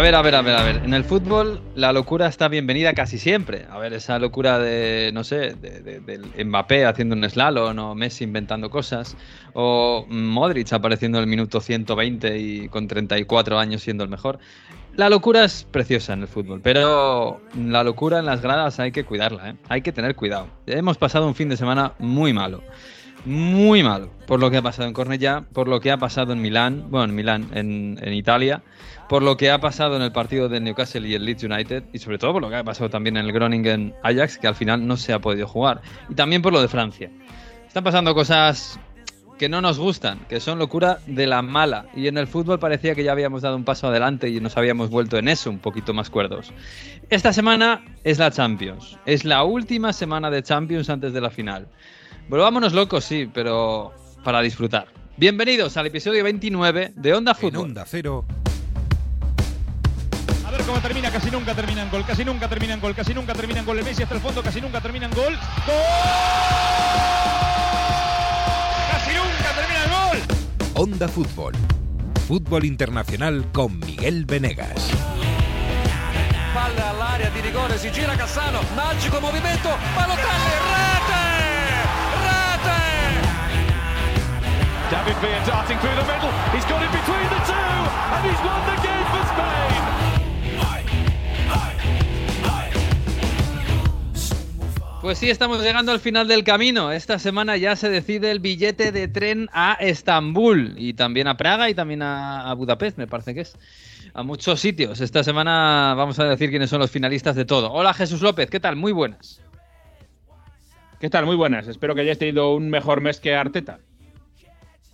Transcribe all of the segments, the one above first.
A ver, a ver, a ver, a ver. En el fútbol la locura está bienvenida casi siempre. A ver, esa locura de, no sé, de, del Mbappé haciendo un slalom o Messi inventando cosas o Modric apareciendo en el minuto 120 y con 34 años siendo el mejor. La locura es preciosa en el fútbol, pero la locura en las gradas hay que cuidarla, ¿eh? hay que tener cuidado. Hemos pasado un fin de semana muy malo, muy malo, por lo que ha pasado en Cornellá, por lo que ha pasado en Milán, bueno, en Milán, en, en Italia, por lo que ha pasado en el partido de Newcastle y el Leeds United, y sobre todo por lo que ha pasado también en el Groningen Ajax, que al final no se ha podido jugar, y también por lo de Francia. Están pasando cosas que no nos gustan, que son locura de la mala. Y en el fútbol parecía que ya habíamos dado un paso adelante y nos habíamos vuelto en eso un poquito más cuerdos. Esta semana es la Champions. Es la última semana de Champions antes de la final. Volvámonos locos, sí, pero para disfrutar. Bienvenidos al episodio 29 de Onda Fútbol. En Onda Cero. A ver cómo termina, casi nunca termina en gol, casi nunca termina en gol, casi nunca termina en gol. El Messi hasta el fondo, casi nunca termina en gol. ¡Gol! Casi nunca termina el gol. Onda Fútbol. Fútbol internacional con Miguel Venegas. Palla all'area di rigore, si gira Cassano, magico movimento, Balotelli, rete! David Villa darting through the middle. He's got it between the two, and he's won the game for Spain. Pues sí, estamos llegando al final del camino. Esta semana ya se decide el billete de tren a Estambul y también a Praga y también a, a Budapest, me parece que es. A muchos sitios. Esta semana vamos a decir quiénes son los finalistas de todo. Hola Jesús López, ¿qué tal? Muy buenas. ¿Qué tal? Muy buenas. Espero que hayáis tenido un mejor mes que Arteta.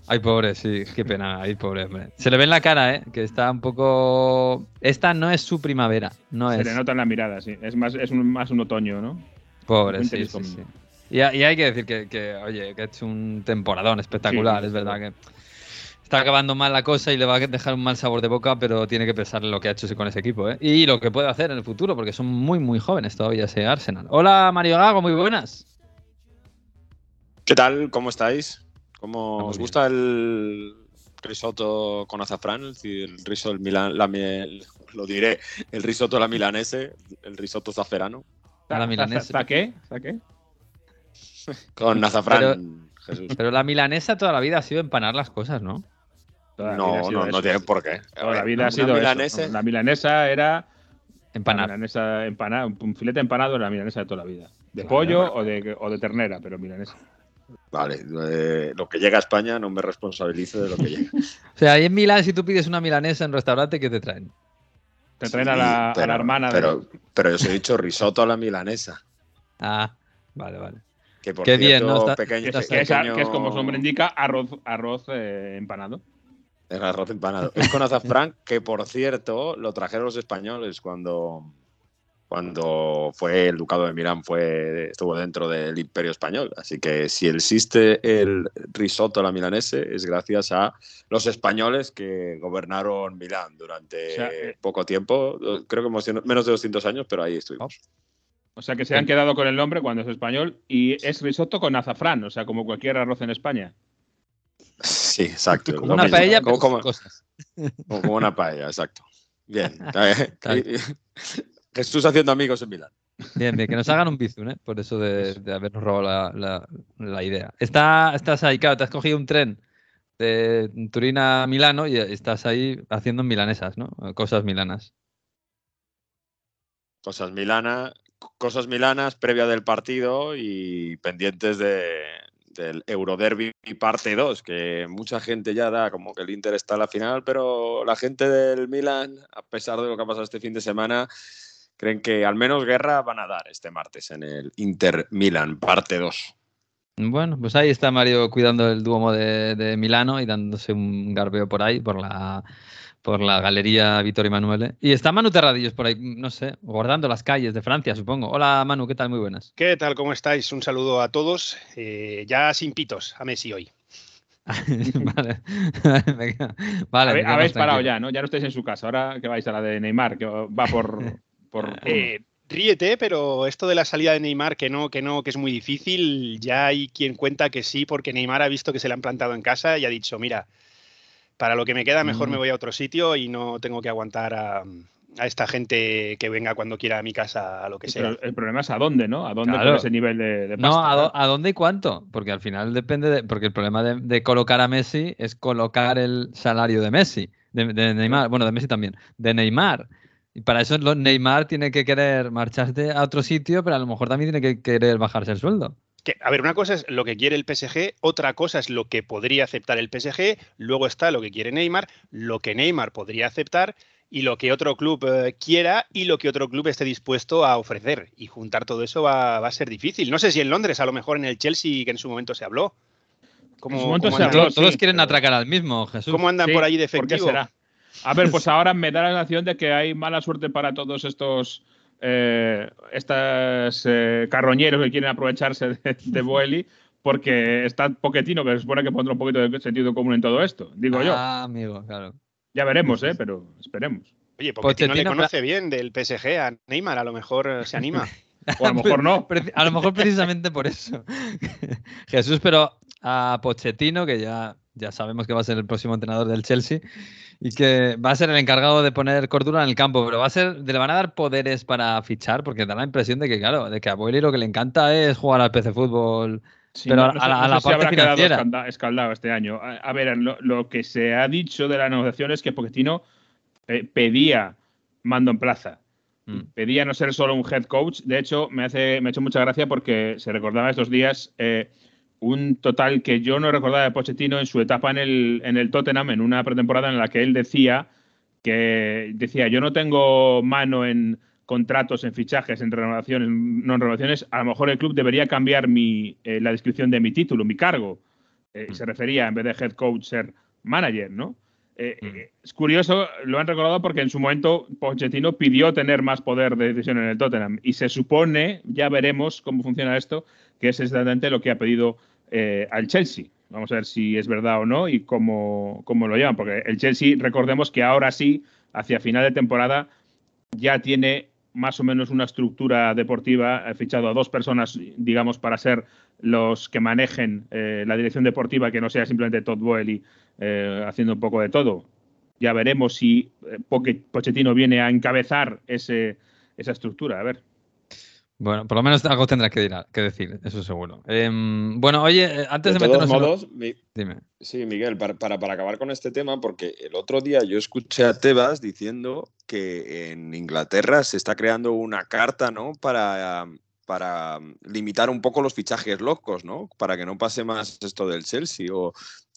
Ay, pobre, sí, qué pena. Ay, pobre, hombre. Se le ve en la cara, ¿eh? Que está un poco. Esta no es su primavera. No Se es. le nota en la mirada, sí. Es más, es un, más un otoño, ¿no? Pobre, sí. Y, y hay que decir que, que, oye, que ha hecho un temporadón espectacular, Sí, es sí, verdad que está acabando mal la cosa y le va a dejar un mal sabor de boca, pero tiene que pensar en lo que ha hecho con ese equipo, ¿eh? Y lo que puede hacer en el futuro, porque son muy, muy jóvenes todavía ese Arsenal. Hola, Mario Gago, muy buenas. ¿Qué tal? ¿Cómo estáis? ¿Cómo Estamos os bien. gusta el risotto con azafrán? Es decir, el risotto, el milan, la miel, lo diré, el risotto la milanese, el risotto zaferano. La milanesa. ¿Está qué? ¿Está qué? Con azafrán, Jesús. Pero la milanesa toda la vida ha sido empanar las cosas, ¿no? Toda la No, no, no tiene por qué. Toda la vida ha sido eso. La milanesa era. La Empanar. milanesa empanada, un filete empanado era la milanesa de toda la vida. De pollo o de, o de ternera, pero milanesa. Vale, eh, lo que llega a España no me responsabilizo de lo que llega. O sea, ahí en Milán, si tú pides una milanesa en restaurante, ¿qué te traen? Te traen a, la, a la hermana de- Pero, pero yo os he dicho risotto a la milanesa. Ah, vale, vale. Que por Qué bien, cierto, ¿no? Está- pequeño, que, es, Está que es- pequeño- que es como su nombre indica, arroz, arroz eh, empanado. El arroz empanado. Es con azafrán, que por cierto lo trajeron los españoles cuando, cuando fue el Ducado de Milán, fue, estuvo dentro del Imperio Español. Así que si existe el risotto a la milanese es gracias a los españoles que gobernaron Milán durante O sea, eh, poco tiempo. Creo que menos de 200 años, pero ahí estuvimos. O sea que se han quedado con el nombre cuando es español y es risotto con azafrán, o sea, como cualquier arroz en España. Sí, exacto. Como una mismo. paella, Como- pero como- cosas. como- como una paella, exacto. Bien. Jesús haciendo amigos en Milán. Bien, bien, que nos hagan un bizum, ¿eh? Por eso de, de habernos robado la, la- la idea. Está, estás ahí, claro, te has cogido un tren de Turín a Milano y estás ahí haciendo milanesas, ¿no? Cosas milanas. Cosas Milana, cosas milanas previa del partido y pendientes de, del Euroderby parte 2, que mucha gente ya da como que el Inter está en la final, pero la gente del Milan, a pesar de lo que ha pasado este fin de semana, creen que al menos guerra van a dar este martes en el Inter Milan parte 2. Bueno, pues ahí está Mario cuidando el Duomo de, de Milano y dándose un garbeo por ahí, por la, por la galería Vittorio Emanuele. Y está Manu Terradillos por ahí, no sé, guardando las calles de Francia, supongo. Hola Manu, ¿qué tal? Muy buenas. ¿Qué tal? ¿Cómo estáis? Un saludo a todos. Eh, ya sin pitos a Messi hoy. vale. Vale, habéis parado ya, ¿no? Ya no estáis en su casa. Ahora que vais a la de Neymar, que va por. por Eh, ríete, pero esto de la salida de Neymar, que no, que no, que es muy difícil, ya hay quien cuenta que sí, porque Neymar ha visto que se le han plantado en casa y ha dicho, mira, Para lo que me queda, mejor Mm. me voy a otro sitio y no tengo que aguantar a, a esta gente que venga cuando quiera a mi casa, a lo que sea. Pero el problema es a dónde, ¿no? A dónde Claro. con ese nivel de, de No, ¿a, dónde y cuánto? Porque al final depende de. Porque el problema de, de colocar a Messi es colocar el salario de Messi. De, de Neymar. Bueno, de Messi también. De Neymar. Y para eso lo- Neymar tiene que querer marcharse a otro sitio, pero a lo mejor también tiene que querer bajarse el sueldo. Que, a ver, una cosa es lo que quiere el PSG, otra cosa es lo que podría aceptar el PSG, luego está lo que quiere Neymar, lo que Neymar podría aceptar y lo que otro club eh, quiera y lo que otro club esté dispuesto a ofrecer. Y juntar todo eso va, va a ser difícil. No sé si en Londres, a lo mejor en el Chelsea, que en su momento se habló. ¿Cómo, En su momento cómo se andan, habló, Todos, sí, quieren pero- atracar al mismo, Jesús. cómo andan Sí, por allí de ¿por qué efectivo? será? A ver, pues ahora me da la sensación de que hay mala suerte para todos estos eh, estas eh, carroñeros que quieren aprovecharse de, de Boeli, porque está Poquetino, que se supone que pondrá un poquito de sentido común en todo esto, digo yo. Ah, amigo, claro. Ya veremos, ¿eh? Pero esperemos. Oye, porque no le Pochettino, conoce bien del PSG a Neymar, a lo mejor eh, se anima. O a lo mejor no. A lo mejor precisamente por eso. Jesús, pero a Pochettino, que ya, ya sabemos que va a ser el próximo entrenador del Chelsea y que va a ser el encargado de poner cordura en el campo, pero va a ser, le van a dar poderes para fichar, porque da la impresión de que, claro, de que a Boeli lo que le encanta es jugar al PC fútbol. Sí, Pero no- a- no a sé- la- no a la parte financiera. escalda- escaldado este año. A, a ver, lo, lo que se ha dicho de la negociación es que Pochettino eh, pedía mando en plaza. Mm. Pedía no ser solo un head coach. De hecho, me, hace, me ha hecho mucha gracia porque se recordaba estos días eh, un total que yo no recordaba de Pochettino en su etapa en el, en el Tottenham, en una pretemporada en la que él decía que decía, yo no tengo mano en contratos, en fichajes, en renovaciones, no en renovaciones, a lo mejor el club debería cambiar mi, eh, la descripción de mi título, mi cargo. Eh, Se refería, en vez de head coach, ser manager, ¿no? Eh, Mm. eh, es curioso, lo han recordado porque en su momento Pochettino pidió tener más poder de decisión en el Tottenham y se supone, ya veremos cómo funciona esto, que es exactamente lo que ha pedido eh, al Chelsea. Vamos a ver si es verdad o no y cómo, cómo lo llevan, porque el Chelsea, recordemos que ahora sí, hacia final de temporada, ya tiene más o menos una estructura deportiva, ha fichado a dos personas, digamos, para ser los que manejen eh, la dirección deportiva, que no sea simplemente Todd Boehly eh, haciendo un poco de todo. Ya veremos si eh, Pochettino viene a encabezar ese, esa estructura. A ver. Bueno, por lo menos algo tendrás que, dirá- que decir, eso seguro. Em, bueno, oye, eh, antes de, de todos meternos en mi- Dime. Sí, Miguel, para, para, para acabar con este tema, porque el otro día yo escuché a Tebas diciendo que en Inglaterra se está creando una carta, ¿no? Para, para limitar un poco los fichajes locos, ¿no? Para que no pase más esto del Chelsea, o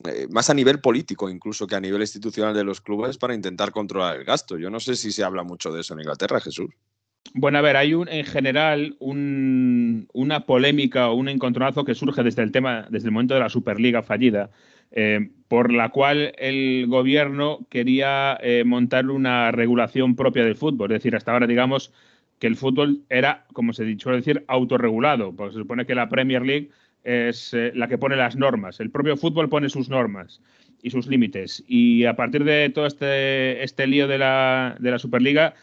eh, más a nivel político incluso que a nivel institucional de los clubes para intentar controlar el gasto. Yo no sé si se habla mucho de eso en Inglaterra, Jesús. Bueno, a ver, hay un, en general un- una polémica o un encontronazo que surge desde el tema, desde el momento de la Superliga fallida, eh, por la cual el gobierno quería eh, montar una regulación propia del fútbol. Es decir, hasta ahora, digamos, que el fútbol era, como se suele decir, autorregulado, porque se supone que la Premier League es eh, la que pone las normas. El propio fútbol pone sus normas y sus límites. Y a partir de todo este, este lío de la, de la Superliga,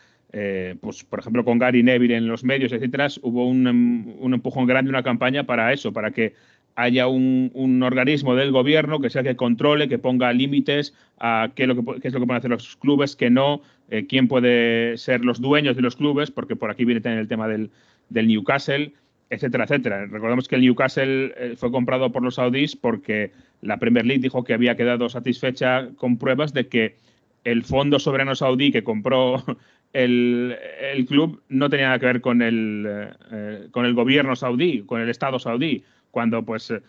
pues por ejemplo con Gary Neville en los medios, etcétera, hubo un, un empujón grande, una campaña para eso, para que haya un, un organismo del gobierno que sea que controle, que ponga límites a qué es, lo que, es lo que pueden hacer los clubes, qué no, eh, quién puede ser los dueños de los clubes, porque por aquí viene también el tema del, del Newcastle, etcétera, etcétera. Recordemos que el Newcastle eh, fue comprado por los saudíes porque la Premier League dijo que había quedado satisfecha con pruebas de que el fondo soberano saudí que compró el, el club no tenía nada que ver con el, eh, con el gobierno saudí, con el Estado saudí, cuando pues eh,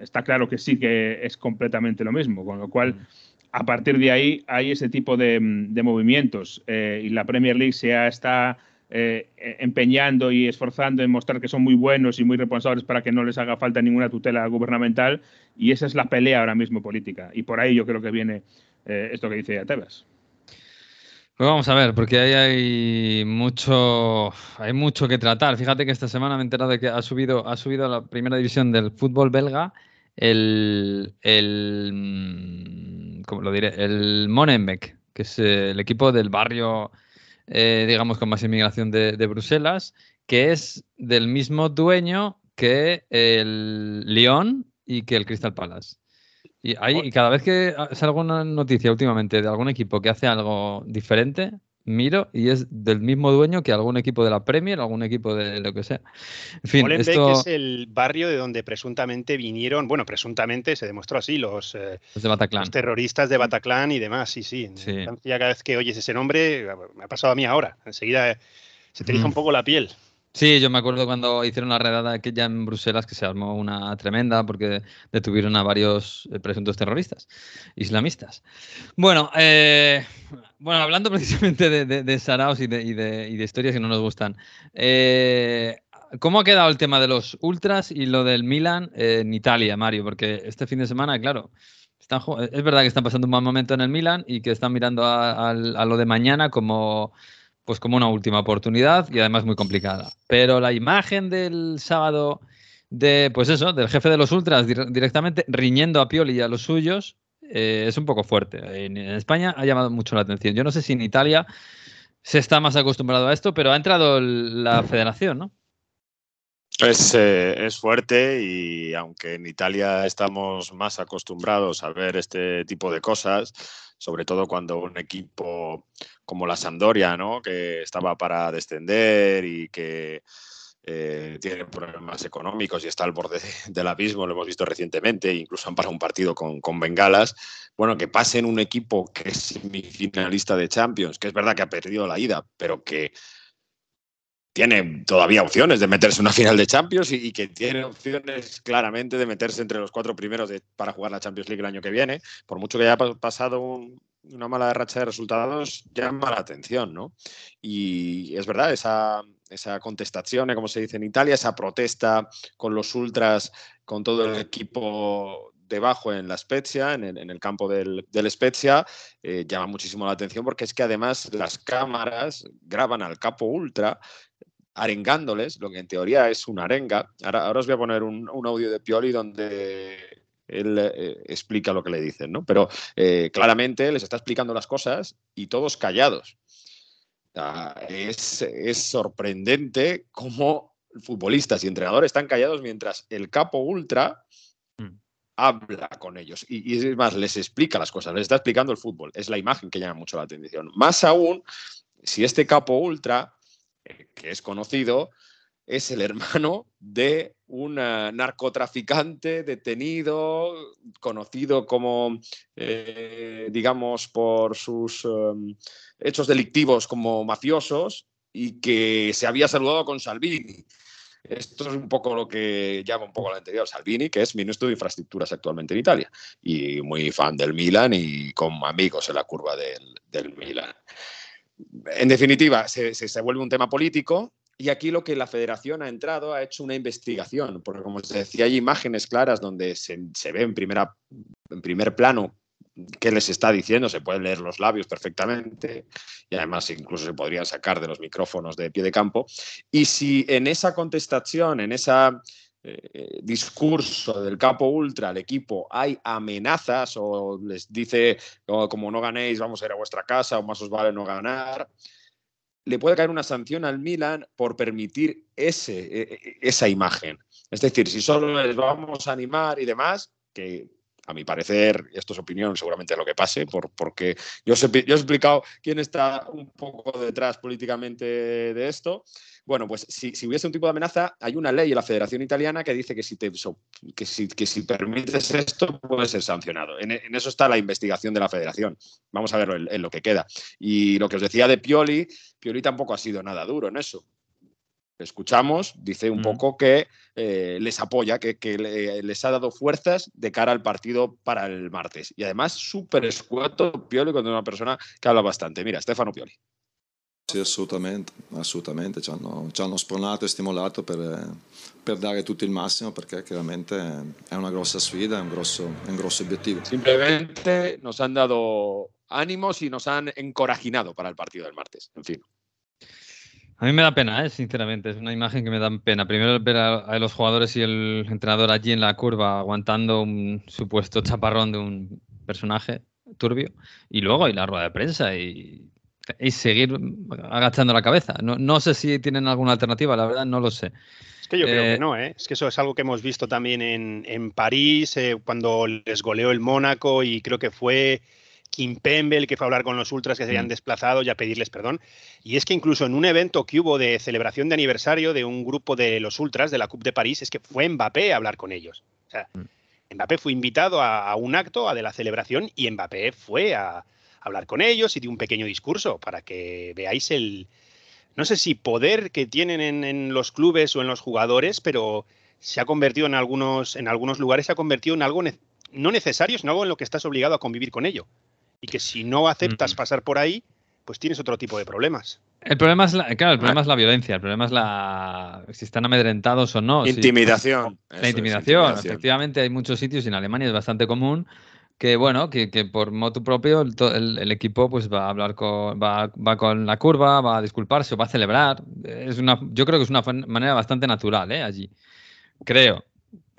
está claro que sí que es completamente lo mismo, con lo cual a partir de ahí hay ese tipo de, de movimientos eh, y la Premier League se está eh, empeñando y esforzando en mostrar que son muy buenos y muy responsables para que no les haga falta ninguna tutela gubernamental y esa es la pelea ahora mismo política y por ahí yo creo que viene eh, esto que dice Tebas. Pues vamos a ver, porque ahí hay mucho, hay mucho que tratar. Fíjate que esta semana me he enterado de que ha subido, ha subido a la primera división del fútbol belga el, el, mm, ¿cómo lo diré? El Monenbeek, que es eh, el equipo del barrio, eh, digamos, con más inmigración de, de Bruselas, que es del mismo dueño que el Lyon y que el Crystal Palace. Y, hay, y cada vez que sale alguna noticia últimamente de algún equipo que hace algo diferente, miro y es del mismo dueño que algún equipo de la Premier, algún equipo de lo que sea. En fin, esto es el barrio de donde presuntamente vinieron, bueno, presuntamente se demostró así, los, eh, es de Bataclan. los terroristas de Bataclan y demás, sí, sí. En Sí. Francia, cada vez que oyes ese nombre, me ha pasado a mí ahora, enseguida se te eriza Mm. un poco la piel. Sí, yo me acuerdo cuando hicieron la redada aquella en Bruselas que se armó una tremenda porque detuvieron a varios eh, presuntos terroristas islamistas. Bueno, eh, bueno hablando precisamente de, de, de saraos y de, y, y de historias que no nos gustan, eh, ¿cómo ha quedado el tema de los ultras y lo del Milan en Italia, Mario? Porque este fin de semana, claro, es verdad que están pasando un mal momento en el Milan y que están mirando a lo de mañana como pues como una última oportunidad y además muy complicada. Pero la imagen del sábado de, pues eso, del jefe de los ultras dir- directamente riñendo a Pioli y a los suyos eh, es un poco fuerte. En, España ha llamado mucho la atención. Yo no sé si en Italia se está más acostumbrado a esto, pero ha entrado la federación, ¿no? Es, eh, es fuerte y aunque en Italia estamos más acostumbrados a ver este tipo de cosas, sobre todo cuando un equipo como la Sampdoria, ¿no? que estaba para descender y que eh, tiene problemas económicos y está al borde de- del abismo, lo hemos visto recientemente, incluso han parado un partido con, con bengalas, bueno, que pasen un equipo que es semifinalista de Champions, que es verdad que ha perdido la ida, pero que tiene todavía opciones de meterse en una final de Champions y, que tiene opciones claramente de meterse entre los cuatro primeros para jugar la Champions League el año que viene. Por mucho que haya pa- pasado un- una mala racha de resultados, llama la atención, ¿no? Y es verdad, esa, esa contestación, como se dice en Italia, esa protesta con los ultras, con todo el equipo debajo en la Spezia, en el, campo del, del Spezia, eh, llama muchísimo la atención porque es que además las cámaras graban al capo ultra arengándoles, lo que en teoría es una arenga. Ahora, ahora os voy a poner un, audio de Pioli donde él eh, explica lo que le dicen, ¿no? Pero eh, claramente les está explicando las cosas y todos callados. Es, es sorprendente cómo futbolistas y entrenadores están callados mientras el capo ultra. Habla con ellos. Y, y es más, les explica las cosas, les está explicando el fútbol. Es la imagen que llama mucho la atención. Más aún, si este capo ultra, eh, que es conocido, es el hermano de un eh, narcotraficante detenido, conocido como, eh, digamos, por sus um, hechos delictivos como mafiosos y que se había saludado con Salvini. Esto es un poco lo que llama un poco la anterior Salvini, que es ministro de Infraestructuras actualmente en Italia y muy fan del Milan y con amigos en la curva del, del Milan. En definitiva, se, se, se vuelve un tema político y aquí lo que la federación ha entrado ha hecho una investigación, porque como os decía, hay imágenes claras donde se, se ve en, primera, en primer plano qué les está diciendo, se pueden leer los labios perfectamente y además incluso se podrían sacar de los micrófonos de pie de campo. Y si en esa contestación, en ese eh, discurso del capo ultra al equipo hay amenazas o les dice oh, como no ganéis vamos a ir a vuestra casa o más os vale no ganar, le puede caer una sanción al Milan por permitir ese, esa imagen. Es decir, si solo les vamos a animar y demás, que a mi parecer, esto es opinión, seguramente lo que pase, por, porque yo os, he, explicado quién está un poco detrás políticamente de esto. Bueno, pues si, hubiese un tipo de amenaza, hay una ley en la Federación Italiana que dice que si, te, que si, que si permites esto puede ser sancionado. En, eso está la investigación de la Federación. Vamos a en, en lo que queda. Y lo que os decía de Pioli, Pioli tampoco ha sido nada duro en eso escuchamos, dice un mm. poco que eh, les apoya, que, que le, les ha dado fuerzas de cara al partido para el martes. Y además, súper escueto Pioli con una persona que habla bastante. Mira, Stefano Pioli. Sì, assolutamente, assolutamente. Ci hanno, ci hanno spronato e stimolato per, per, dare tutto il massimo perché chiaramente è una grossa sfida, è un grosso, è un grosso obiettivo. Simplemente nos han dado ánimos y nos han encorajinado para el partido del martes. En fin. A mí me da pena, ¿eh? sinceramente, es una imagen que me da pena. Primero ver a, a, los jugadores y el entrenador allí en la curva aguantando un supuesto chaparrón de un personaje turbio y luego y la rueda de prensa y y seguir agachando la cabeza. No, no sé si tienen alguna alternativa, la verdad no lo sé. Es que yo creo Eh, que no, ¿eh? Es que eso es algo que hemos visto también en, en París, eh, cuando les goleó el Mónaco y creo que fue Kim Pembe el que fue a hablar con los ultras que se habían Mm. desplazado y a pedirles perdón. Y es que incluso en un evento que hubo de celebración de aniversario de un grupo de los ultras de la Coupe de París, es que fue Mbappé a hablar con ellos. O sea, Mm. Mbappé fue invitado a, a un acto, a de la celebración, y Mbappé fue a, hablar con ellos y dio un pequeño discurso para que veáis el, no sé si poder que tienen en, en los clubes o en los jugadores, pero se ha convertido en algunos, en algunos lugares, se ha convertido en algo ne- no necesario, sino algo en lo que estás obligado a convivir con ello. Y que si no aceptas Mm. pasar por ahí, pues tienes otro tipo de problemas. El problema es la, claro, el problema es la violencia, el problema es la si están amedrentados o no. si- Intimidación. La es, intimidación. Efectivamente, hay muchos sitios y en Alemania es bastante común que, bueno, que, que por motu propio el, el- el equipo pues va a hablar con, va, va con la curva, va a disculparse o va a celebrar. Es una, yo creo que es una manera bastante natural, ¿eh? Allí. Creo.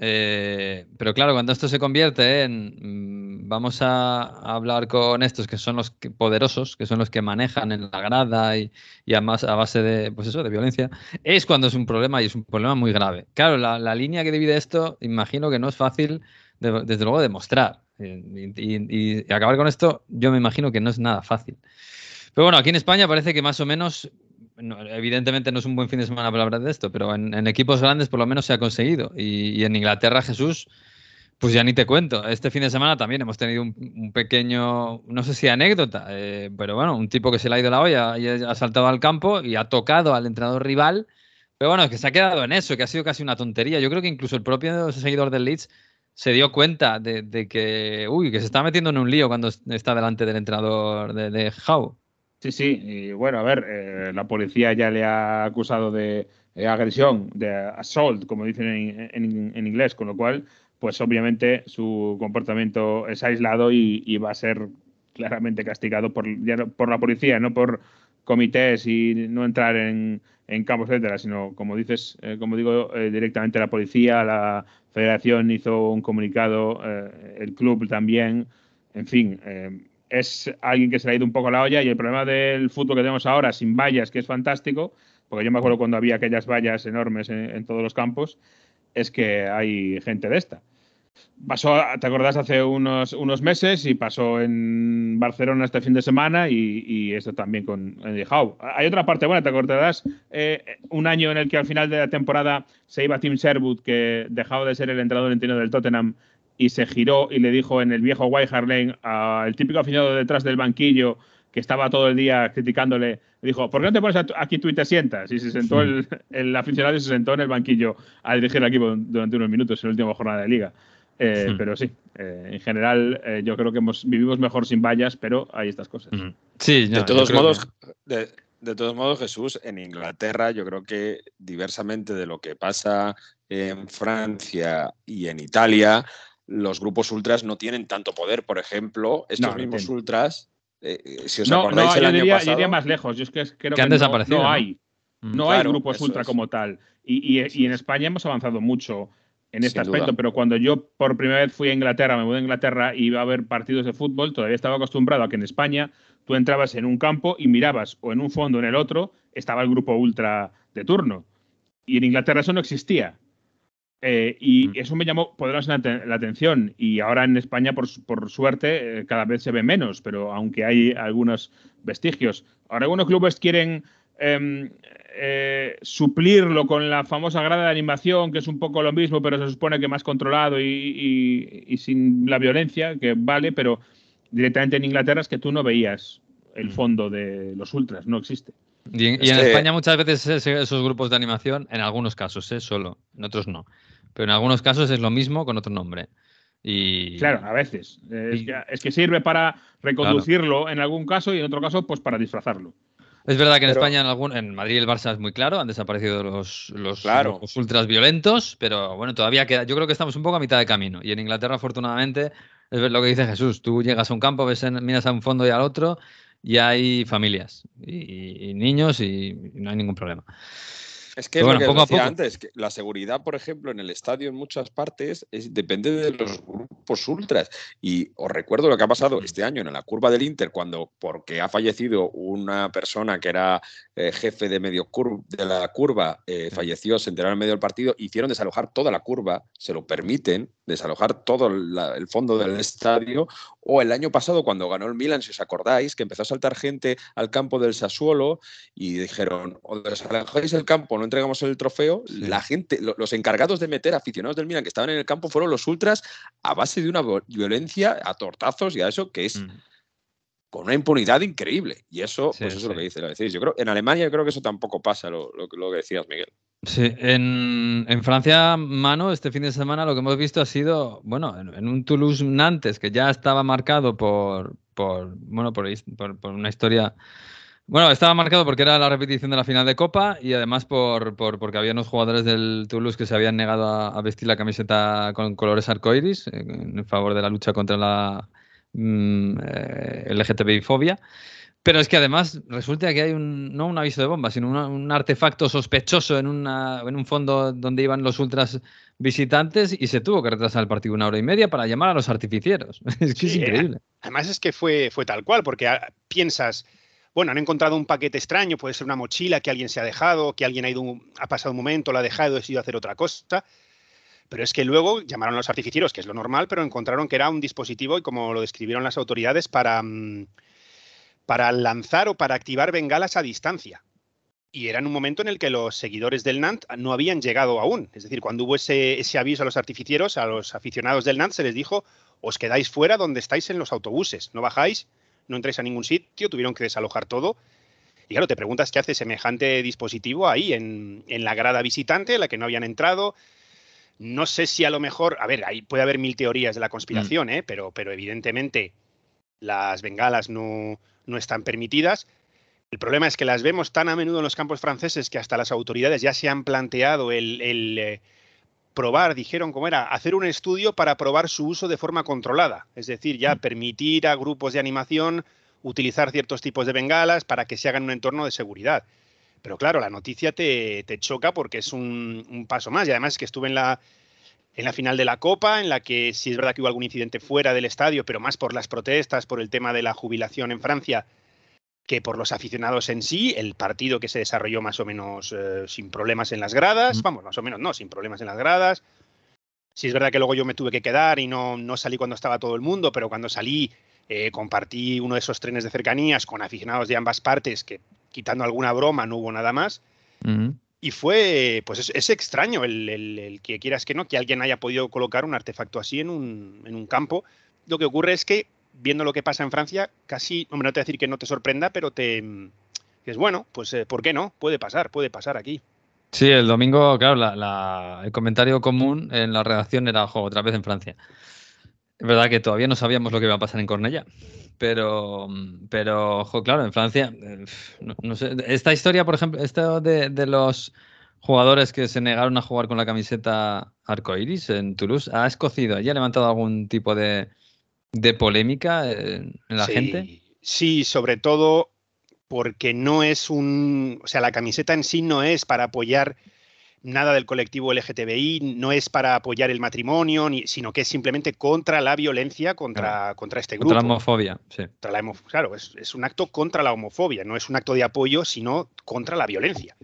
Eh, pero claro, cuando esto se convierte en mm, vamos a, hablar con estos que son los que- poderosos, que son los que manejan en la grada y, además a base de, pues eso, de violencia, es cuando es un problema y es un problema muy grave. Claro, la, línea que divide esto, imagino que no es fácil, de- desde luego, demostrar. Y acabar con esto, yo me imagino que no es nada fácil. Pero bueno, aquí en España parece que más o menos, evidentemente no es un buen fin de semana para hablar de esto, pero en, equipos grandes por lo menos se ha conseguido. Y, en Inglaterra, Jesús, pues ya ni te cuento. Este fin de semana también hemos tenido un, pequeño, no sé si anécdota, eh, pero bueno, un tipo que se le ha ido la olla y ha saltado al campo y ha tocado al entrenador rival. Pero bueno, que se ha quedado en eso, que ha sido casi una tontería. Yo creo que incluso el propio seguidor del Leeds se dio cuenta de, de que, uy, que se está metiendo en un lío cuando está delante del entrenador de, de Howe. Sí, sí, y bueno, a ver, eh, la policía ya le ha acusado de eh, agresión, de assault, como dicen en, en- en inglés, con lo cual, pues obviamente su comportamiento es aislado y, y va a ser claramente castigado por, ya por la policía, no por comités y no entrar en, en campos, etcétera, sino, como dices, eh, como digo, eh, directamente la policía, la federación hizo un comunicado, eh, el club también, en fin, es alguien que se le ha ido un poco la olla y el problema del fútbol que tenemos ahora sin vallas, que es fantástico, porque yo me acuerdo cuando había aquellas vallas enormes en, todos los campos, es que hay gente de esta. Pasó, ¿te acordás? Hace unos, unos meses y pasó en Barcelona este fin de semana y, y esto también con Eddie Howe. Hay otra parte buena, ¿te acordarás? Eh, un año en el que al final de la temporada se iba Tim Sherwood, que dejaba de ser el entrenador interino del Tottenham y se giró y le dijo en el viejo White Hart Lane al típico aficionado detrás del banquillo que estaba todo el día criticándole, le dijo, ¿por qué no te pones aquí tú y te sientas? Y se sentó el, el aficionado y se sentó en el banquillo a dirigir el equipo durante unos minutos en la última jornada de liga. Eh, Hmm. Pero sí, eh, en general eh, yo creo que hemos, vivimos mejor sin vallas, pero hay estas cosas. Sí, de todos modos, de, de todos modos, Jesús, en Inglaterra yo creo que diversamente de lo que pasa en Francia y en Italia, los grupos ultras no tienen tanto poder. Por ejemplo, estos No, mismos ultras, eh, si os No, acordáis no, el yo año diría, yo pasado, iría más lejos. Yo es que creo Que han no- desaparecido, no, ¿no? hay. Mm. No Claro, hay grupos eso ultra es. como tal. Y, y- y en España hemos avanzado mucho en este Sin aspecto, duda. pero cuando yo por primera vez fui a Inglaterra, me mudé a Inglaterra y iba a ver partidos de fútbol, todavía estaba acostumbrado a que en España tú entrabas en un campo y mirabas o en un fondo o en el otro, estaba el grupo ultra de turno. Y en Inglaterra eso no existía. Eh, y Mm. eso me llamó poderosamente la, la atención. Y ahora en España, por, su- por suerte, eh, cada vez se ve menos, pero aunque hay algunos vestigios. Ahora algunos clubes quieren em, eh, suplirlo con la famosa grada de animación, que es un poco lo mismo, pero se supone que más controlado y, y- y sin la violencia, que vale, pero directamente en Inglaterra es que tú no veías el Mm. fondo de los ultras, no existe. Y en, y España muchas veces esos grupos de animación, en algunos casos, ¿eh? solo, en otros no. Pero en algunos casos es lo mismo con otro nombre. Y Claro, a veces. Es, Y- que, es que sirve para reconducirlo en algún caso y en otro caso, pues para disfrazarlo. es verdad que en Pero- España, en, algún, en Madrid y el Barça es muy claro, han desaparecido los, los, Claro. los ultras violentos, pero bueno, todavía queda. Yo creo que estamos un poco a mitad de camino. Y en Inglaterra, afortunadamente, es lo que dice Jesús. Tú llegas a un campo, ves en- miras a un fondo y al otro, y hay familias y, y- y niños y no hay ningún problema. Es que lo que decía antes, que la seguridad, por ejemplo, en el estadio en muchas partes es, depende de los grupos ultras. Y os recuerdo lo que ha pasado este año en la curva del Inter, cuando, porque ha fallecido una persona que era eh, jefe de medio de la curva, eh, falleció, se enteraron en medio del partido, hicieron desalojar toda la curva, se lo permiten, desalojar todo el fondo del estadio. O el año pasado, cuando ganó el Milan, si os acordáis, que empezó a saltar gente al campo del Sassuolo y dijeron, o desalojáis el campo, no entregamos el trofeo, la gente, los encargados de meter aficionados del Milan que estaban en el campo fueron los ultras a base de una violencia a tortazos y a eso que es... Mm. con una impunidad increíble. Y eso, pues eso es lo que dice, lo decís. Yo creo, en Alemania yo creo que eso tampoco pasa, lo, lo, que decías, Miguel. Sí, en, Francia, mano, este fin de semana lo que hemos visto ha sido, bueno, en, un Toulouse-Nantes que ya estaba marcado por, por bueno, por, una historia bueno, estaba marcado porque era la repetición de la final de Copa y además por, porque había unos jugadores del Toulouse que se habían negado a, vestir la camiseta con colores arcoiris eh, en favor de la lucha contra la mm, eh, LGTBI-fobia. Pero es que además resulta que hay un, no un aviso de bomba, sino un artefacto sospechoso en, una, en un fondo donde iban los ultras visitantes y se tuvo que retrasar el partido una hora y media para llamar a los artificieros. es que es increíble. Además es que fue, fue tal cual, porque ah, piensas, bueno, han encontrado un paquete extraño, puede ser una mochila que alguien se ha dejado, que alguien ha, ido, ha pasado un momento, la ha dejado y ha decidido hacer otra cosa. Pero es que luego llamaron a los artificieros, que es lo normal, pero encontraron que era un dispositivo, y como lo describieron las autoridades, para, mm, para lanzar o para activar bengalas a distancia. Y era en un momento en el que los seguidores del Nant no habían llegado aún. Es decir, cuando hubo ese, ese aviso a los artificieros, a los aficionados del Nant, se les dijo, os quedáis fuera donde estáis en los autobuses, no bajáis no entráis a ningún sitio, tuvieron que desalojar todo. Y claro, te preguntas qué hace semejante dispositivo ahí, en, la grada visitante, en la que no habían entrado. No sé si a lo mejor, a ver, ahí puede haber mil teorías de la conspiración, mm. ¿eh? pero, pero evidentemente las bengalas no, no están permitidas. El problema es que las vemos tan a menudo en los campos franceses que hasta las autoridades ya se han planteado el, eh, probar, dijeron cómo era, hacer un estudio para probar su uso de forma controlada. Es decir, ya mm. permitir a grupos de animación utilizar ciertos tipos de bengalas para que se hagan un entorno de seguridad. Pero claro, la noticia te, choca porque es un, paso más. Y además es que estuve en la, en la final de la Copa, en la que sí es verdad que hubo algún incidente fuera del estadio, pero más por las protestas, por el tema de la jubilación en Francia, que por los aficionados en sí, el partido que se desarrolló más o menos eh, sin problemas en las gradas, vamos, más o menos no, sin problemas en las gradas. Sí es verdad que luego yo me tuve que quedar y no, no salí cuando estaba todo el mundo, pero cuando salí eh, compartí uno de esos trenes de cercanías con aficionados de ambas partes, que quitando alguna broma no hubo nada más. Y fue, pues es, extraño el, el, que quieras que no, que alguien haya podido colocar un artefacto así en un, en un campo. Lo que ocurre es que viendo lo que pasa en Francia, casi, hombre, no te voy a decir que no te sorprenda, pero te es bueno, pues eh, ¿por qué no? Puede pasar, puede pasar aquí. Sí, el domingo, claro, el comentario común en la redacción era, ojo, otra vez en Francia. Es verdad que todavía no sabíamos lo que iba a pasar en Cornella. Pero, pero ojo, claro, en Francia, eh, no, sé, esta historia, por ejemplo, esto de, de, los jugadores que se negaron a jugar con la camiseta arcoiris en Toulouse, ¿ha escocido? ¿Ya ha levantado algún tipo de, de polémica en, la gente? Sí, sobre todo porque no es un, o sea, la camiseta en sí no es para apoyar nada del colectivo LGTBI, no es para apoyar el matrimonio, ni, sino que es simplemente contra la violencia contra, contra este grupo. Contra la homofobia, sí. claro, es, es, un acto contra la homofobia, no es un acto de apoyo, sino contra la violencia.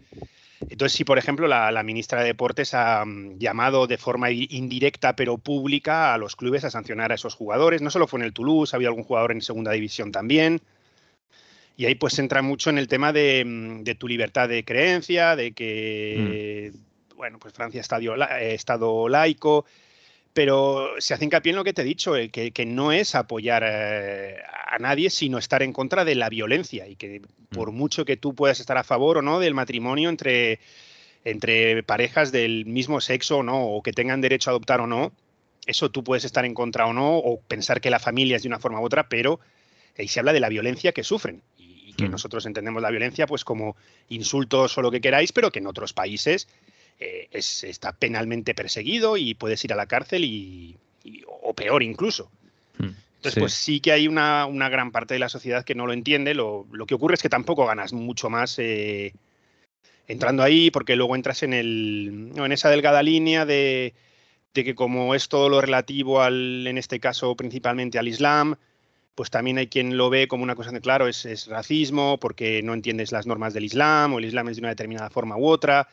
Entonces, si por ejemplo la, ministra de Deportes ha mm, llamado de forma indirecta pero pública a los clubes a sancionar a esos jugadores, no solo fue en el Toulouse, había algún jugador en segunda división también. Y ahí pues entra mucho en el tema de, mm, tu libertad de creencia, de que, mm. Bueno, pues Francia es eh, estado laico, pero se hace hincapié en lo que te he dicho, eh, que, no es apoyar eh, a nadie, sino estar en contra de la violencia y que por mm. mucho que tú puedas estar a favor o no del matrimonio entre, entre parejas del mismo sexo o no, o que tengan derecho a adoptar o no, eso tú puedes estar en contra o no, o pensar que la familia es de una forma u otra, pero ahí se habla de la violencia que sufren y, que mm. nosotros entendemos la violencia pues como insultos o lo que queráis, pero que en otros países eh, está penalmente perseguido y puedes ir a la cárcel y, o peor incluso. Hmm. Entonces, pues sí que hay una, gran parte de la sociedad que no lo entiende. Lo, que ocurre es que tampoco ganas mucho más eh, entrando ahí, porque luego entras en, el, en esa delgada línea de, de que como es todo lo relativo al, en este caso principalmente al Islam, pues también hay quien lo ve como una cosa de claro, es, es, racismo, porque no entiendes las normas del Islam, o el Islam es de una determinada forma u otra,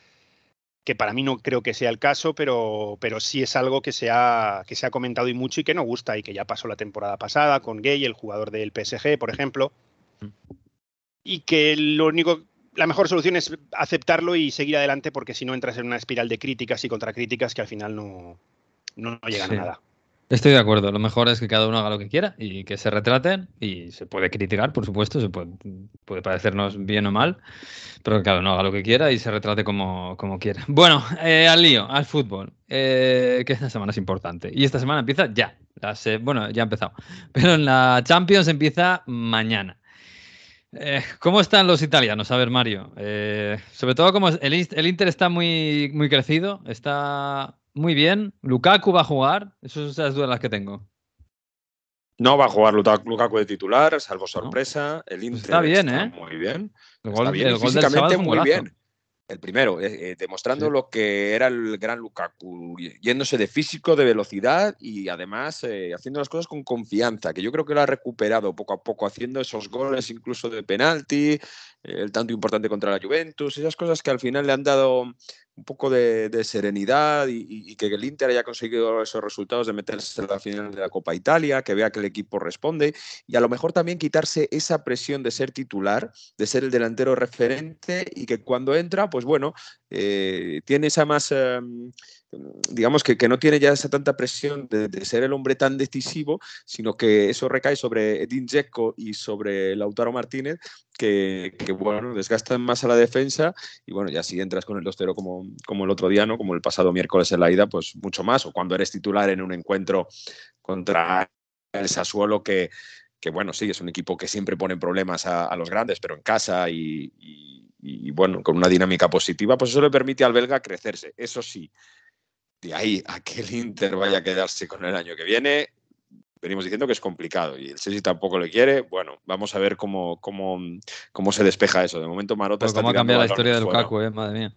que para mí no creo que sea el caso, pero, pero sí es algo que se, ha, que se ha comentado y mucho y que no gusta, y que ya pasó la temporada pasada con Gay, el jugador del PSG, por ejemplo, y que lo único la mejor solución es aceptarlo y seguir adelante porque si no entras en una espiral de críticas y contracríticas que al final no, no, no llegan Sí. a nada. Estoy de acuerdo. Lo mejor es que cada uno haga lo que quiera y que se retraten. Y se puede criticar, por supuesto, se puede, parecernos bien o mal, pero que cada uno haga lo que quiera y se retrate como, como quiera. Bueno, eh, al lío, al fútbol, eh, que esta semana es importante. Y esta semana empieza ya. La se- bueno, ya ha empezado. Pero en la Champions empieza mañana. Eh, ¿Cómo están los italianos? A ver, Mario. sobre todo, como el, el Inter está muy, muy crecido, está muy bien. Lukaku va a jugar. Esas son las dudas las que tengo. No va a jugar Lukaku de titular, salvo sorpresa. El Inter está bien, ¿eh? Muy bien. El Está gol, bien, el del sábado físicamente muy bien. El primero, eh, eh, demostrando Sí. lo que era el gran Lukaku, yéndose de físico, de velocidad y además eh, haciendo las cosas con confianza, que yo creo que lo ha recuperado poco a poco, haciendo esos goles incluso de penalti, el tanto importante contra la Juventus, esas cosas que al final le han dado un poco de, serenidad y, que el Inter haya conseguido esos resultados de meterse en la final de la Copa Italia, que vea que el equipo responde y a lo mejor también quitarse esa presión de ser titular, de ser el delantero referente y que cuando entra, pues bueno, eh, tiene esa más, eh, digamos que, que no tiene ya esa tanta presión de, de ser el hombre tan decisivo, sino que eso recae sobre Edin Dzeko y sobre Lautaro Martínez, que, que, bueno, desgastan más a la defensa y bueno, ya si entras con el 2-0 como, como el otro día, ¿no? Como el pasado miércoles en la ida, pues mucho más, o cuando eres titular en un encuentro contra el Sassuolo que, que bueno, sí, es un equipo que siempre pone problemas a, los grandes, pero en casa y, y, y, bueno, con una dinámica positiva, pues eso le permite al belga crecerse. Eso sí, de ahí a que el Inter vaya a quedarse con el año que viene, venimos diciendo que es complicado y el Chelsea tampoco le quiere. Bueno, vamos a ver cómo, cómo, cómo se despeja eso. De momento Marota está cómo ha cambiado la historia de. Lukaku, eh, madre mía.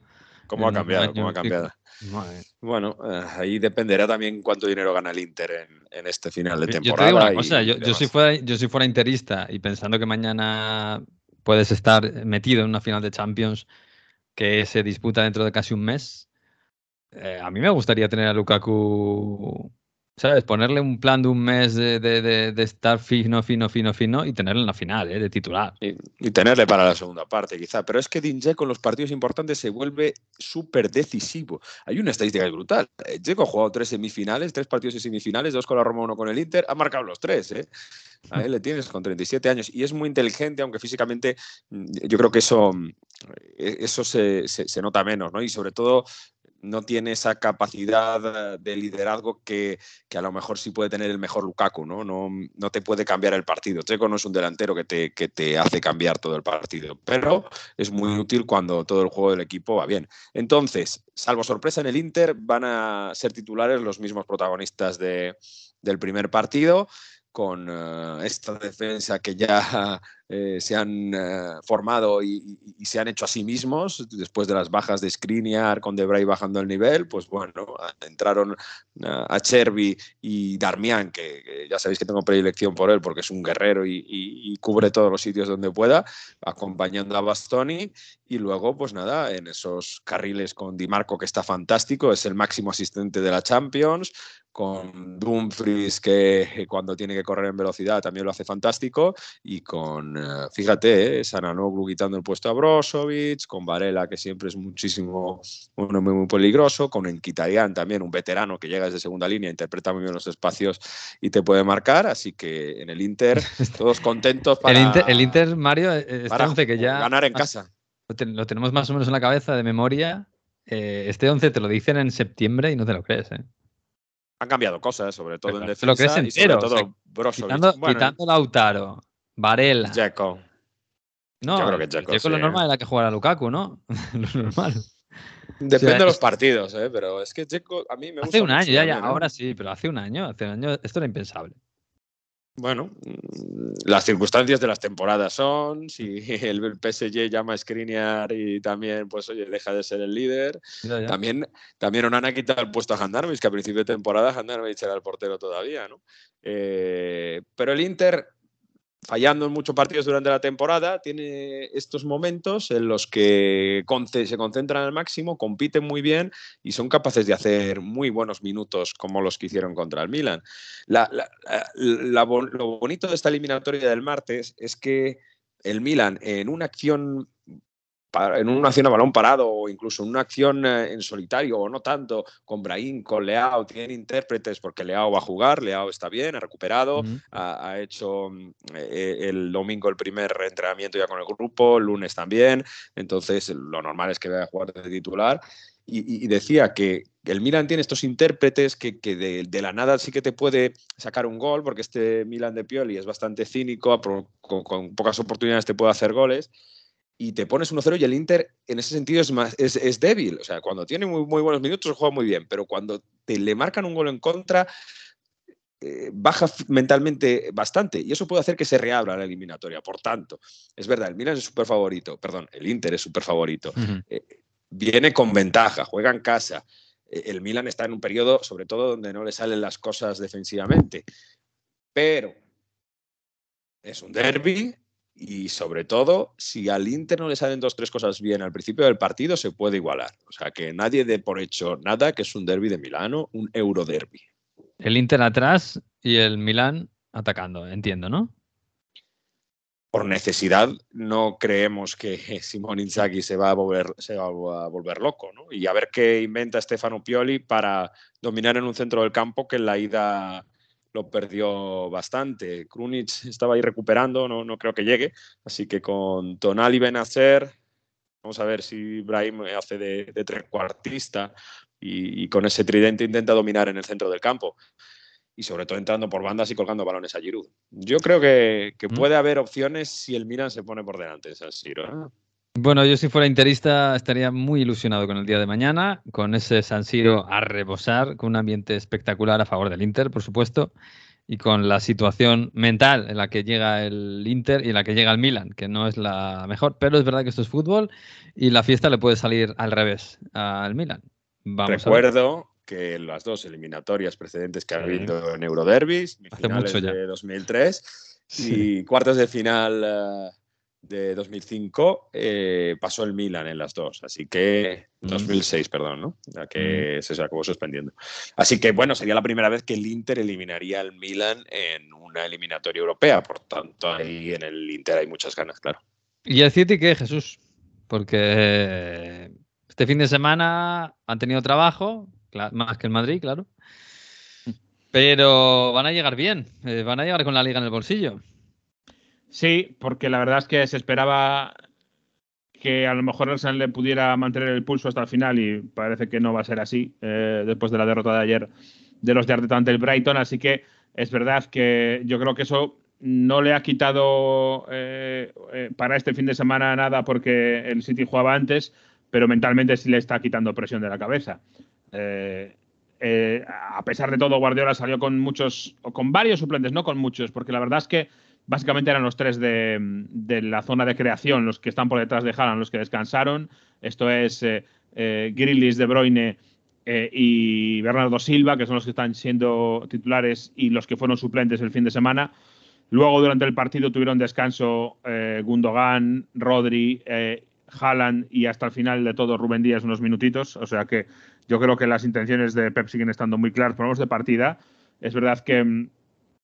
¿Cómo ha cambiado? año ¿Cómo ha cambiado? Madre. Bueno, eh, ahí dependerá también cuánto dinero gana el Inter en, en este final de Yo te temporada. digo una cosa, yo, si fuera, yo si fuera interista y pensando que mañana puedes estar metido en una final de Champions que se disputa dentro de casi un mes, eh, a mí me gustaría tener a Lukaku, ¿sabes? Ponerle un plan de un mes de, de- de- de estar fino, fino, fino, fino y tenerlo en la final, ¿eh? De titular. Y, tenerle para la segunda parte, quizá. Pero es que Dinje con los partidos importantes se vuelve súper decisivo. Hay una estadística brutal. Eh, Dzeko ha jugado tres semifinales, tres partidos en semifinales, dos con la Roma, uno con el Inter. Ha marcado los tres, ¿eh? A él le tienes con 37 años y es muy inteligente, aunque físicamente mm, yo creo que eso, mm, eh, eso se- se nota menos, ¿no? Y sobre todo no tiene esa capacidad eh, de liderazgo que, que a lo mejor sí puede tener el mejor Lukaku, ¿no? No, no te puede cambiar el partido. Checo no es un delantero que te, que te hace cambiar todo el partido, pero es muy útil cuando todo el juego del equipo va bien. Entonces, salvo sorpresa en el Inter, van a ser titulares los mismos protagonistas de- del primer partido con eh, esta defensa que ya eh, se han eh, formado y, se han hecho a sí mismos después de las bajas de Skriniar con Debray bajando el nivel, pues bueno, entraron a Cherby y Darmian, que, ya sabéis que tengo predilección por él porque es un guerrero y- y cubre todos los sitios donde pueda, acompañando a Bastoni. Y luego, pues nada, en esos carriles con Di Marco que está fantástico, es el máximo asistente de la Champions, con Dumfries que cuando tiene que correr en velocidad también lo hace fantástico y con, eh, fíjate, eh, Sananoglu quitando el puesto a Brozovic, con Varela que siempre es muchísimo, uno muy, muy peligroso, con Enquitarian también, un veterano que llega desde segunda línea, interpreta muy bien los espacios y te puede marcar, así que en el Inter todos contentos para, el, Inter, el Inter, Mario, eh, este para 11 que ya ganar en casa. lo, ten- lo tenemos más o menos en la cabeza de memoria. eh, este 11 te lo dicen en septiembre y no te lo crees, ¿eh? Han cambiado cosas, sobre todo Pero en te lo defensa crees y sobre entero, o todo sea, Brozovic. Quitando, Bueno, quitando Lautaro, Varela. Dzeko. no, yo creo que lo normal era que jugara Lukaku, ¿no? lo normal. Depende O sea, de los partidos, ¿eh? pero es que Dzeko a mí me gusta Hace un mucho año, ya, ya, ¿eh? ahora sí, pero hace un año, hace un año esto era impensable. Bueno, mm, las circunstancias de las temporadas son, si el PSG llama a Skriniar y también, pues oye, deja de ser el líder. Ya, ya. También, también Onana quita el puesto a Handanovic, que a principio de temporada Handanovic era el portero todavía, ¿no? Eh, pero el Inter, fallando en muchos partidos durante la temporada, tiene estos momentos en los que se concentran al máximo, compiten muy bien y son capaces de hacer muy buenos minutos como los que hicieron contra el Milan. Lo bonito de esta eliminatoria del martes es que el Milan en una acción en una acción a balón parado o incluso en una acción eh, en solitario o no tanto, con Brahim, con Leao, tienen intérpretes porque Leao va a jugar, Leao está bien, ha recuperado, ha, ha hecho mm, eh, el domingo el primer entrenamiento ya con el grupo, el lunes también, entonces lo normal es que vaya a jugar de titular. Y, decía que el Milan tiene estos intérpretes que, que de, de la nada sí que te puede sacar un gol, porque este Milan de Pioli es bastante cínico, con pocas oportunidades te puede hacer goles, y te pones 1-0 y el Inter en ese sentido es, más, es, es débil. O sea, cuando tiene muy, muy buenos minutos juega muy bien, pero cuando te le marcan un gol en contra, eh, baja mentalmente bastante y eso puede hacer que se reabra la eliminatoria. Por tanto, es verdad, el Milan es súper favorito, perdón, el Inter es súper favorito. Ujú. Viene con ventaja, juega en casa. Eh, El Milan está en un periodo, sobre todo, donde no le salen las cosas defensivamente. Pero es un derby y, sobre todo, si al Inter no le salen dos tres cosas bien al principio del partido, se puede igualar. O sea, que nadie dé por hecho nada que es un derby de Milano, un Euroderby. El Inter atrás y el Milan atacando, entiendo, ¿no? por necesidad no creemos que Simón Inzaghi se va a volver, se va a volver loco, ¿no? Y a ver qué inventa Stefano Pioli para dominar en un centro del campo que en la ida lo perdió bastante. Krunic estaba ahí recuperando, no, no creo que llegue, así que con Tonali Benacer, vamos a ver si Ibrahim hace de, de trecuartista y, y con ese tridente intenta dominar en el centro del campo y sobre todo entrando por bandas y colgando balones a Giroud. Yo creo que, que puede haber opciones si el Milan se pone por delante en San Siro. ¿eh? Bueno, yo si fuera interista estaría muy ilusionado con el día de mañana, con ese San Siro a rebosar, con un ambiente espectacular a favor del Inter, por supuesto, y con la situación mental en la que llega el Inter y en la que llega el Milan, que no es la mejor, pero es verdad que esto es fútbol y la fiesta le puede salir al revés al Milan. Vamos. Recuerdo que las dos eliminatorias precedentes que ha habido en Euroderbis, finales mucho ya. de 2003 y cuartos de final eh, de 2005, eh, pasó el Milan en las dos. Así que Mm. 2006, perdón, ¿no? La que se acabó suspendiendo. Así que bueno, sería la primera vez que el Inter eliminaría al Milan en una eliminatoria europea. Por tanto, ahí en el Inter hay muchas ganas, claro. ¿Y el City qué, Jesús? Porque este fin de semana han tenido trabajo, más que el Madrid, claro. Pero van a llegar bien, eh, van a llegar con la liga en el bolsillo. Sí, porque la verdad es que se esperaba que a lo mejor Arsenal le pudiera mantener el pulso hasta el final y parece que no va a ser así eh, después de la derrota de ayer de los de Arteta ante el Brighton. Así que es verdad que yo creo que eso no le ha quitado eh, eh, para este fin de semana nada porque el City jugaba antes, pero mentalmente sí le está quitando presión de la cabeza. A pesar de todo, Guardiola salió con muchos, o con varios suplentes, no con muchos, porque la verdad es que básicamente eran los tres de, la zona de creación, los que están por detrás de Haaland, los que descansaron. Esto es eh, eh, Grealish, De Bruyne eh, y Bernardo Silva, que son los que están siendo titulares y los que fueron suplentes el fin de semana. Luego, durante el partido, tuvieron descanso eh, Gundogan, Rodri, Haaland y hasta el final de todo Rubén Díaz unos minutitos. O sea que yo creo que las intenciones de Pep siguen estando muy claras. Ponemos de partida. Es verdad que, mm,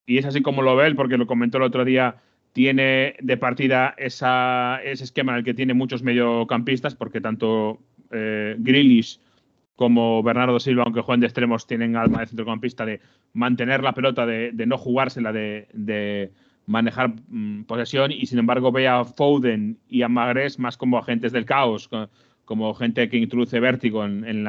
y es así como lo ve él, porque lo comentó el otro día, tiene de partida esa, ese esquema en el que tiene muchos mediocampistas, porque tanto eh, como Bernardo Silva, aunque jueguen de extremos, tienen alma de centrocampista de mantener la pelota, de, de no jugársela, de, de manejar mm, posesión, y sin embargo ve a Foden y a Magrés más como agentes del caos, co- como gente que introduce vértigo en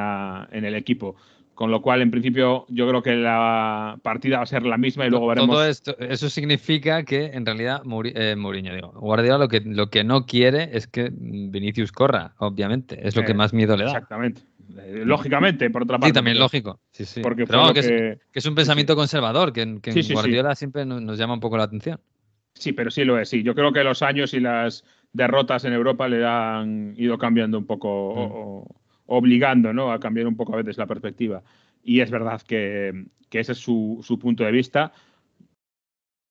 el equipo. Con lo cual, en principio, yo creo que la partida va a ser la misma y luego veremos. Todo esto, eso significa que en realidad Muri- eh, Mourinho, digo, Guardiola lo que, lo que no quiere es que Vinicius corra, obviamente, es lo que Eh, más miedo le da. Exactamente, Eh, lógicamente, por otra parte. Sí, también lógico. Sí, sí. Porque Pero que, que- es, que es un pensamiento conservador, que, en- que en Sí, sí, sí. Guardiola siempre nos, llama un poco la atención. Sí, pero sí lo es, sí. Yo creo que los años y las derrotas en Europa le han ido cambiando un poco, o- obligando ¿no? a cambiar un poco a veces la perspectiva. Y es verdad que, que ese es su, su punto de vista.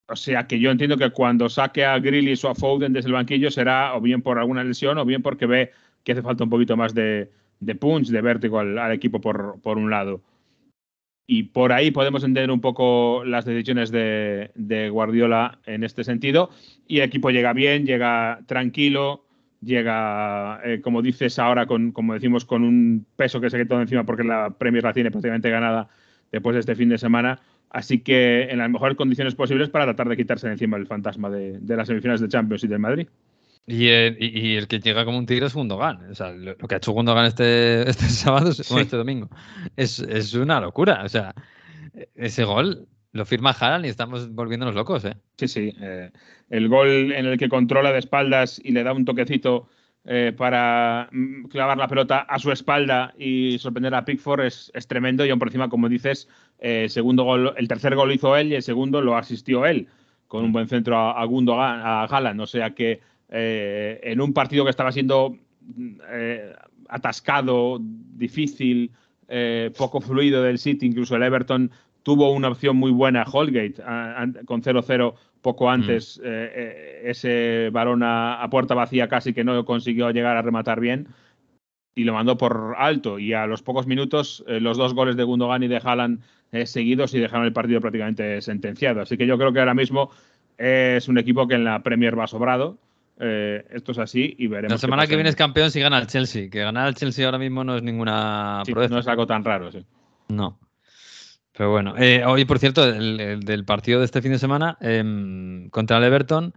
O sea que yo entiendo que cuando saque a Grealish o a Foden desde el banquillo será o bien por alguna lesión o bien porque ve que hace falta un poquito más de, de punch, de vértigo al, al equipo por, por un lado. Y por ahí podemos entender un poco las decisiones de, de Guardiola en este sentido. Y el equipo llega bien, llega tranquilo, llega, eh, como dices ahora, con, como decimos, con un peso que se queda encima porque la Premier la tiene prácticamente ganada después de este fin de semana. Así que en las mejores condiciones posibles para tratar de quitarse de encima el fantasma de, de las semifinales de Champions y del Madrid. Y el, y- y el que llega como un tigre es Gundogan. O sea, lo, lo que ha hecho Gundogan este, este sábado, bueno, Sí. este domingo, es, es una locura. O sea, ese gol lo firma Haaland y estamos volviéndonos locos, ¿eh? Sí, sí. eh, el gol en el que controla de espaldas y le da un toquecito eh, para mm, clavar la pelota a su espalda y sorprender a Pickford es, es tremendo. Y aún por encima, como dices, eh, segundo gol, el tercer gol lo hizo él y el segundo lo asistió él con un buen centro a, a a Haaland. O sea que en un partido que estaba siendo mm, atascado, difícil, poco fluido del City, incluso el Everton tuvo una opción muy buena, Holgate, a- a- con 0-0 poco antes, eh, eh, ese balón a, a puerta vacía casi que no consiguió llegar a rematar bien y lo mandó por alto. Y a los pocos minutos, eh, los dos goles de Gundogan y de Haaland eh, seguidos y dejaron el partido prácticamente sentenciado. Así que yo creo que ahora mismo es un equipo que en la Premier va sobrado. Eh, esto es así y veremos. La semana que viene en- es campeón si gana el Chelsea. Que ganar al Chelsea ahora mismo no es ninguna Sí, no es algo tan raro, sí. No. Pero bueno, eh, hoy por cierto, el, el del partido de este fin de semana em, contra el Everton,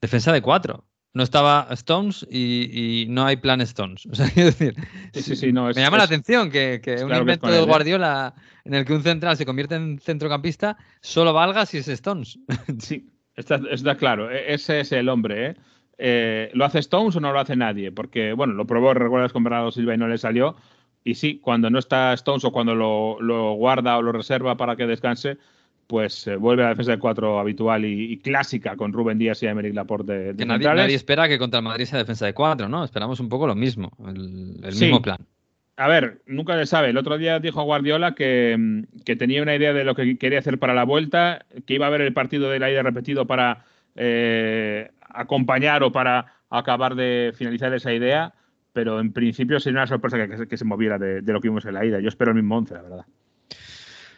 defensa de cuatro. No estaba Stones y, y no hay plan Stones. O sea, quiero decir, Sí, sí, sí, no, es- me llama la atención que, un claro invento de ¿eh? Guardiola en el que un central se convierte en centrocampista solo valga si es Stones. Sí, está, está claro. e- Ese es el hombre, ¿eh? Eh, ¿Lo hace Stones o no lo hace nadie? Porque, bueno, lo probó, recuerdas, con Bernardo Silva y no le salió. Y sí, cuando no está Stones o cuando lo, lo guarda o lo reserva para que descanse, pues eh, vuelve a la defensa de cuatro habitual y, y clásica con Rubén Díaz y Emerick Laporte de, de Que nadie, espera que contra el Madrid sea defensa de cuatro, ¿no? Esperamos un poco lo mismo, el, el Sí. mismo plan. A ver, nunca se sabe. El otro día dijo Guardiola que, mm, que tenía una idea de lo que quería hacer para la vuelta, que iba a haber el partido de la ida repetido para eh, acompañar o para acabar de finalizar esa idea, pero en principio sería una sorpresa que, se- moviera de, lo que vimos en la ida. Yo espero el mismo once, la verdad.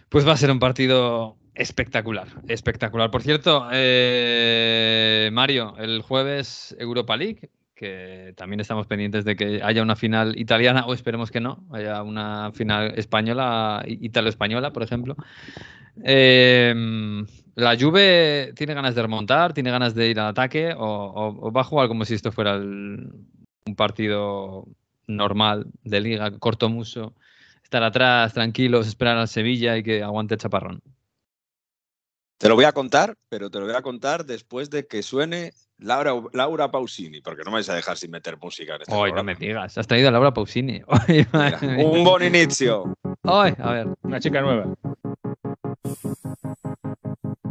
Pues va a ser un partido espectacular, espectacular. Por cierto, eh, Mario, el jueves Europa League, que también estamos pendientes de que haya una final italiana, o esperemos que no, haya una final española, italo-española, por ejemplo. Eh, la Juve tiene ganas de remontar, tiene ganas de ir al ataque, o, o- o va a jugar como si esto fuera el- un partido normal de liga, corto muso, estar atrás, tranquilos, esperar al Sevilla y que aguante el chaparrón. Te lo voy a contar, pero te lo voy a contar después de que suene Laura, Laura Pausini, porque no me vais a dejar sin meter música en este Hoy no me digas, has traído a Laura Pausini. Mira, un buen inicio. Ay, a ver. Una chica nueva.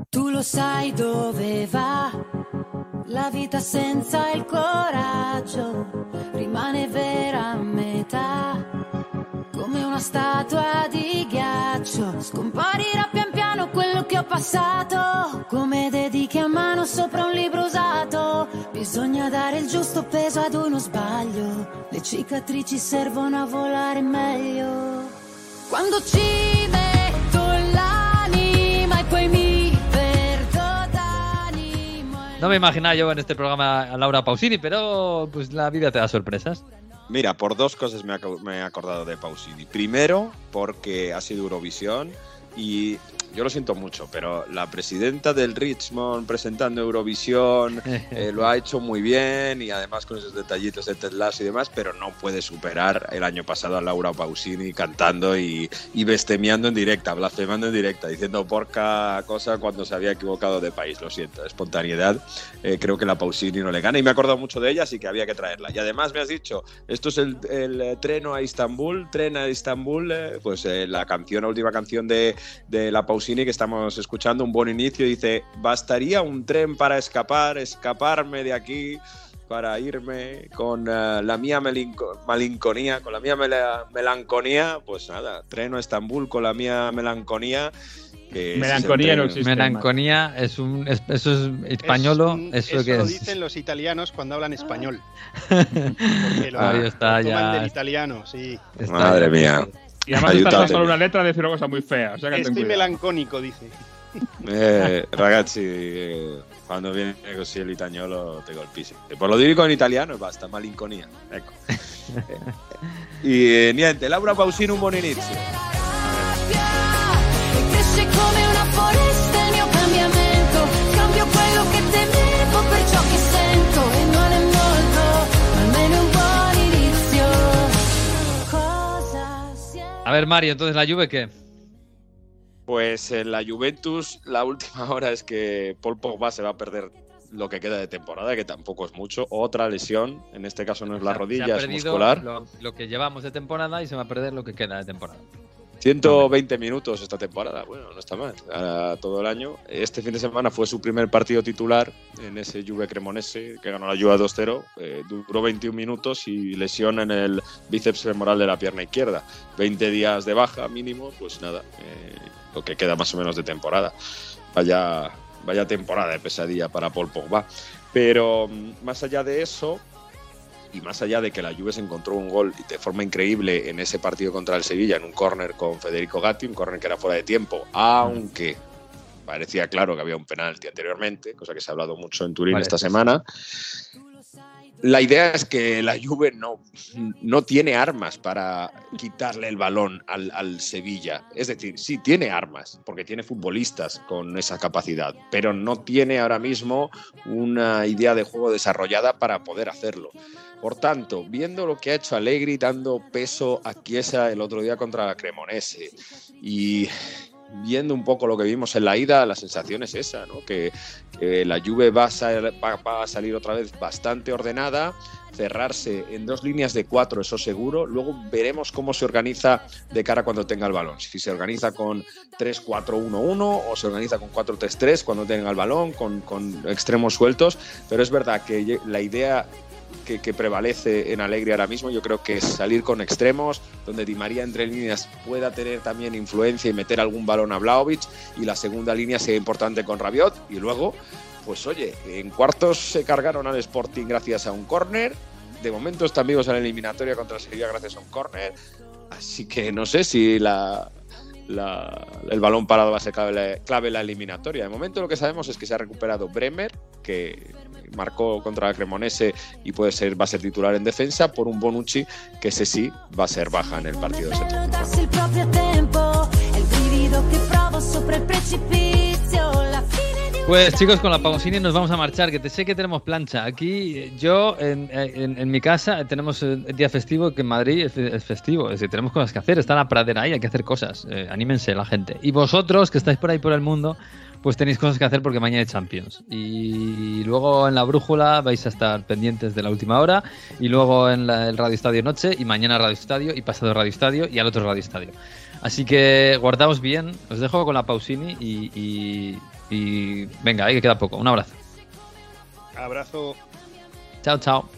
Tu lo sai dove va la vita senza il coraggio, rimane vera a metà, come una statua di ghiaccio, scomparirà pian piano quello che ho passato, come dediche a mano sopra un libro usato, bisogna dare il giusto peso ad uno sbaglio, le cicatrici servono a volare meglio. Quando ci metto l'anima e poi mi. No me imaginaba yo en este programa a Laura Pausini, pero pues la vida te da sorpresas. Mira, por dos cosas me he acordado de Pausini. Primero, porque ha sido Eurovisión Y yo lo siento mucho, pero la presidenta del Richmond presentando Eurovisión eh, lo ha hecho muy bien y además con esos detallitos de Ted Lasso y demás, pero no puede superar el año pasado a Laura Pausini cantando y, y bestemiando en directa, blasfemando en directa, diciendo porca cosa cuando se había equivocado de país. Lo siento, espontaneidad. eh, creo que la Pausini no le gana y me he acordado mucho de ella, así que había que traerla. Y además me has dicho, esto es el, el, eh, treno a Istambul, tren a Istambul, eh, pues eh, la canción, la última canción de, de la Pausini que estamos escuchando, un buen inicio, dice, bastaría un tren para escapar, escaparme de aquí para irme con eh, la mía malinconía, con la mía mela- melanconía, pues nada, treno a Estambul con la mía melanconía. que Melanconía no existe. Melanconía es un. es- eso es españolo. Es- eso, que lo es. dicen los italianos cuando hablan español. Porque lo, Ahí está, lo toman ya. del italiano, sí. está- Madre mía. Y además Ayúdate. estás solo una letra de decir una cosa muy fea. O sea que ten Estoy melancónico, dice. Eh, ragazzi, eh, quando viene così l'itagnolo te colpisce. E poi lo dico in italiano e basta, malinconia. Ecco. e niente, Laura Pausini un buon inizio. A ver, Mario, entonces la Juve, ¿qué? Pues en la Juventus, la última hora es que Paul Pogba se va a perder lo que queda de temporada, que tampoco es mucho. Otra lesión, en este caso no es la se ha rodilla, es muscular. Lo, lo que llevamos de temporada y se va a perder lo que queda de temporada. 120 minutos esta temporada, bueno, no está mal, todo el año. Este fin de semana fue su primer partido titular en ese Juve Cremonese, que ganó la Juve 2-0. Eh, duró 21 minutos y lesión en el bíceps femoral de la pierna izquierda. 20 días de baja mínimo, pues nada, eh, lo que queda más o menos de temporada. Vaya, vaya temporada de pesadilla para Paul Pogba. Pero mm, más allá de eso, y más allá de que la Juve se encontró un gol de forma increíble en ese partido contra el Sevilla, en un córner con Federico Gatti, un córner que era fuera de tiempo, aunque parecía claro que había un penalti anteriormente, cosa que se ha hablado mucho en Turín Vale, esta semana. La idea es que la Juve no, no tiene armas para quitarle el balón al, al Sevilla. Es decir, sí tiene armas, porque tiene futbolistas con esa capacidad, pero no tiene ahora mismo una idea de juego desarrollada para poder hacerlo. Por tanto, viendo lo que ha hecho Allegri dando peso a Chiesa el otro día contra la Cremonese y viendo un poco lo que vimos en la ida, la sensación es esa, ¿no? que, la Juve va a, salir otra vez bastante ordenada, cerrarse en dos líneas de cuatro, eso seguro. Luego veremos cómo se organiza de cara cuando tenga el balón. Si se organiza con 3-4-1-1 o se organiza con 4-3-3 cuando tenga el balón, con, extremos sueltos. Pero es verdad que la idea que, prevalece en Alegre ahora mismo, yo creo que es salir con extremos, donde Di María entre líneas pueda tener también influencia y meter algún balón a Vlaovic, y la segunda línea sea importante con Rabiot, y luego, pues oye, en cuartos se cargaron al Sporting gracias a un córner, de momento están vivos en la eliminatoria contra Sevilla gracias a un córner, así que no sé si la, el balón parado va a ser clave, clave la eliminatoria. De momento lo que sabemos es que se ha recuperado Bremer, que marcó contra la Cremonese y puede ser, va a ser titular en defensa, por un Bonucci, que ese sí va a ser baja en el partido de Pues chicos, con la Pausini nos vamos a marchar, que te sé que tenemos plancha. Aquí yo, en, en- en mi casa, tenemos el día festivo, que en Madrid es, es festivo. Es decir, tenemos cosas que hacer, está la pradera ahí, hay que hacer cosas. Eh, anímense la gente. Y vosotros, que estáis por ahí por el mundo, pues tenéis cosas que hacer porque mañana hay Champions. Y luego en la brújula vais a estar pendientes de la última hora. Y luego en la- el Radio Estadio Noche. Y mañana Radio Estadio. Y pasado Radio Estadio. Y al otro Radio Estadio. Así que guardaos bien. Os dejo con la Pausini. Y, y- y venga, ahí que queda poco. Un abrazo. Abrazo. Chao, chao.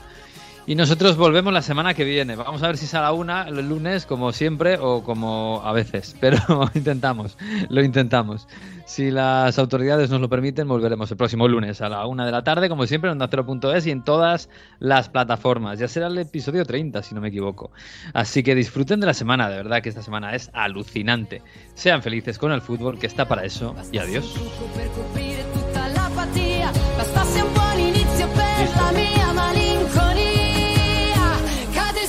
Y nosotros volvemos la semana que viene. Vamos a ver si es a la una el lunes, como siempre, o como a veces. Pero intentamos, lo intentamos. Si las autoridades nos lo permiten, volveremos el próximo lunes a la una de la tarde, como siempre, en ondacero.es y en todas las plataformas. Ya será el episodio 30, si no me equivoco. Así que disfruten de la semana, de verdad que esta semana es alucinante. Sean felices con el fútbol, que está para eso. Y adiós.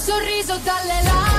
Sorriso dalle labbra